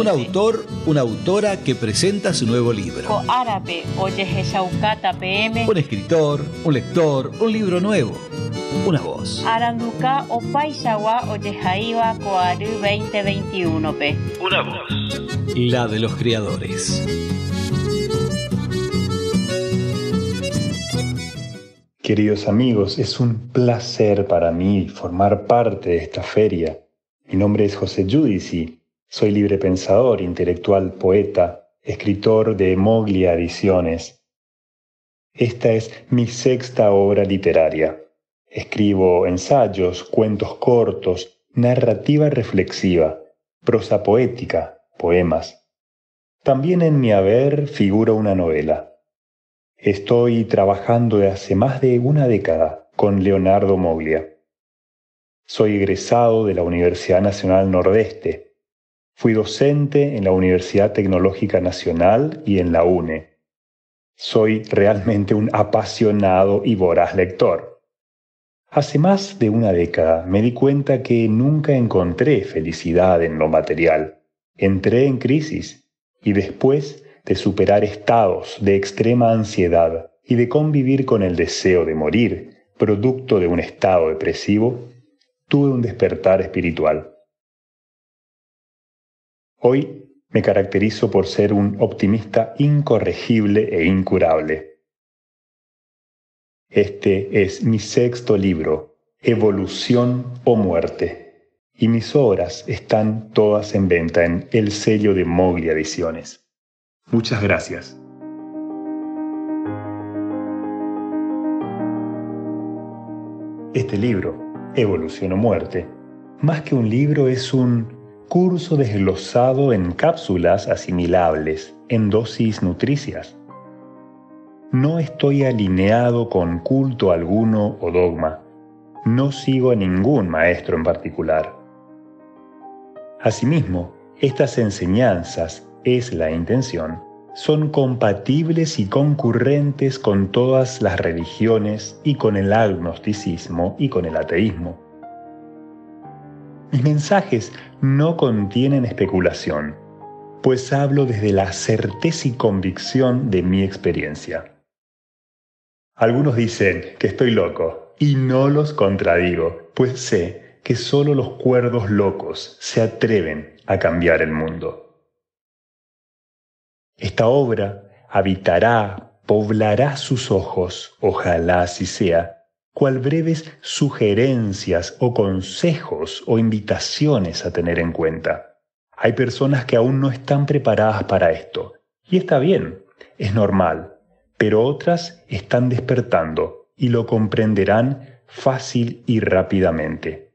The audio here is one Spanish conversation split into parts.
Un autor, una autora que presenta su nuevo libro. Un escritor, un lector, un libro nuevo. Una voz. Aranduca o Paishawa oye Jaiba Coaru 2021 p. Una voz. La de los creadores. Queridos amigos, es un placer para mí formar parte de esta feria. Mi nombre es José Giudici, soy libre pensador, intelectual, poeta, escritor de Moglia Ediciones. Esta es mi sexta obra literaria. Escribo ensayos, cuentos cortos, narrativa reflexiva, prosa poética, poemas. También en mi haber figura una novela. Estoy trabajando de hace más de una década con Leonardo Moglia. Soy egresado de la Universidad Nacional Nordeste. Fui docente en la Universidad Tecnológica Nacional y en la UNE. Soy realmente un apasionado y voraz lector. Hace más de una década me di cuenta que nunca encontré felicidad en lo material. Entré en crisis y después de superar estados de extrema ansiedad y de convivir con el deseo de morir, producto de un estado depresivo, tuve un despertar espiritual. Hoy me caracterizo por ser un optimista incorregible e incurable. Este es mi sexto libro, Evolución o Muerte, y mis obras están todas en venta en el sello de Mogli Ediciones. Muchas gracias. Este libro, Evolución o Muerte, más que un libro es un curso desglosado en cápsulas asimilables, en dosis nutricias. No estoy alineado con culto alguno o dogma. No sigo a ningún maestro en particular. Asimismo, estas enseñanzas es la intención, son compatibles y concurrentes con todas las religiones y con el agnosticismo y con el ateísmo. Mis mensajes no contienen especulación, pues hablo desde la certeza y convicción de mi experiencia. Algunos dicen que estoy loco y no los contradigo, pues sé que solo los cuerdos locos se atreven a cambiar el mundo. Esta obra habitará, poblará sus ojos, ojalá así sea, cual breves sugerencias o consejos o invitaciones a tener en cuenta. Hay personas que aún no están preparadas para esto, y está bien, es normal, pero otras están despertando y lo comprenderán fácil y rápidamente.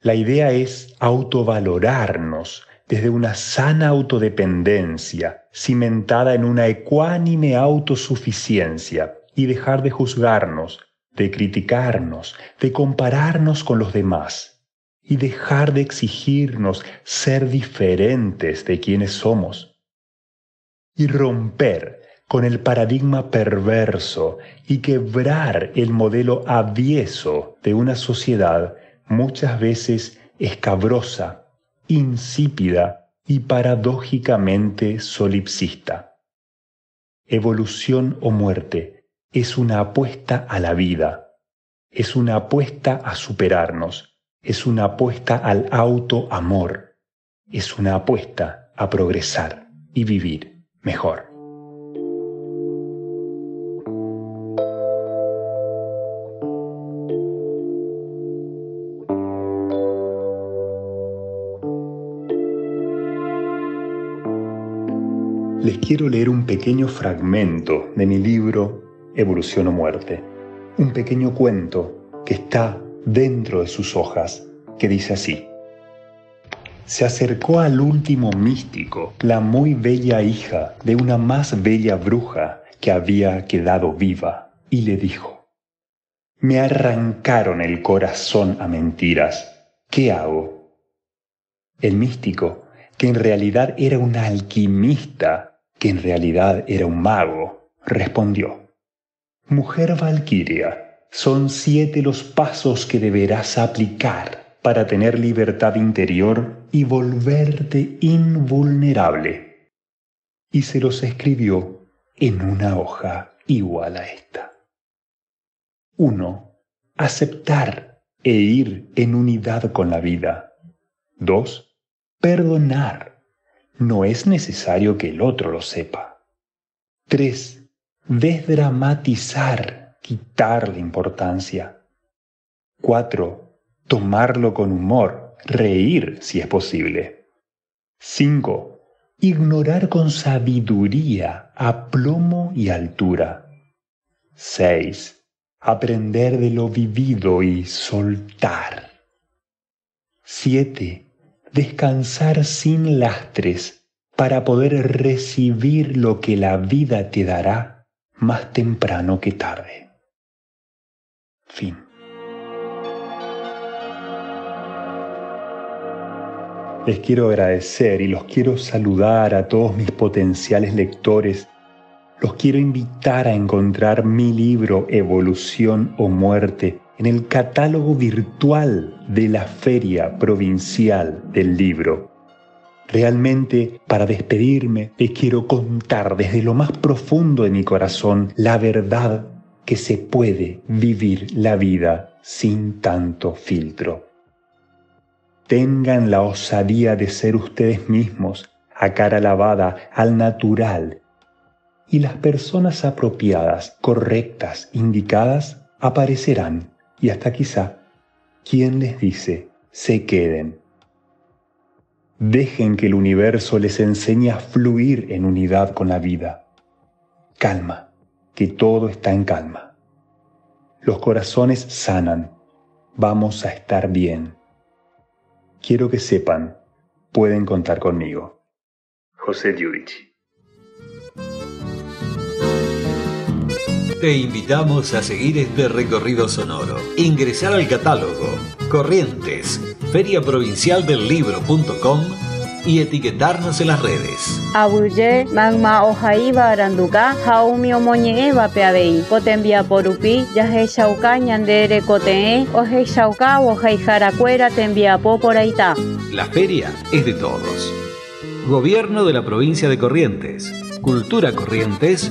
La idea es autovalorarnos, desde una sana autodependencia, cimentada en una ecuánime autosuficiencia, y dejar de juzgarnos, de criticarnos, de compararnos con los demás, y dejar de exigirnos ser diferentes de quienes somos. Y romper con el paradigma perverso y quebrar el modelo avieso de una sociedad muchas veces escabrosa insípida y paradójicamente solipsista. Evolución o muerte es una apuesta a la vida, Es una apuesta a superarnos. Es una apuesta al autoamor. Es una apuesta a progresar y vivir mejor. Les quiero leer un pequeño fragmento de mi libro Evolución o Muerte, un pequeño cuento que está dentro de sus hojas, que dice así. Se acercó al último místico, la muy bella hija de una más bella bruja que había quedado viva, y le dijo, Me arrancaron el corazón a mentiras, ¿qué hago? El místico, que en realidad era un alquimista, que en realidad era un mago, respondió, Mujer Valquiria, son siete los pasos que deberás aplicar para tener libertad interior y volverte invulnerable. Y se los escribió en una hoja igual a esta. 1. Aceptar e ir en unidad con la vida. 2. Perdonar no es necesario que el otro lo sepa. 3. Desdramatizar, quitarle importancia. 4. Tomarlo con humor, reír si es posible. 5. Ignorar con sabiduría, aplomo y altura. 6. Aprender de lo vivido y soltar. 7 descansar sin lastres para poder recibir lo que la vida te dará más temprano que tarde. Fin. Les quiero agradecer y los quiero saludar a todos mis potenciales lectores. Los quiero invitar a encontrar mi libro Evolución o Muerte en el catálogo virtual de la Feria Provincial del Libro. Realmente, para despedirme, les quiero contar desde lo más profundo de mi corazón la verdad que se puede vivir la vida sin tanto filtro. Tengan la osadía de ser ustedes mismos, a cara lavada, al natural, y las personas apropiadas, correctas, indicadas, aparecerán y hasta quizá, ¿quién les dice se queden? Dejen que el universo les enseñe a fluir en unidad con la vida. Calma, que todo está en calma. Los corazones sanan. Vamos a estar bien. Quiero que sepan, pueden contar conmigo. José Giudici. Te invitamos a seguir este recorrido sonoro. Ingresar al catálogo Corrientes, feriaprovincialdelibro.com y etiquetarnos en las redes. Abuye, magma ojaiba aranduka, jaumi omoñeeva peabei, potembia porupi, yaje shauka ñandere kotee, oje shauka ojaijaracuera tembia poporaita. La feria es de todos. Gobierno de la provincia de Corrientes. Cultura Corrientes,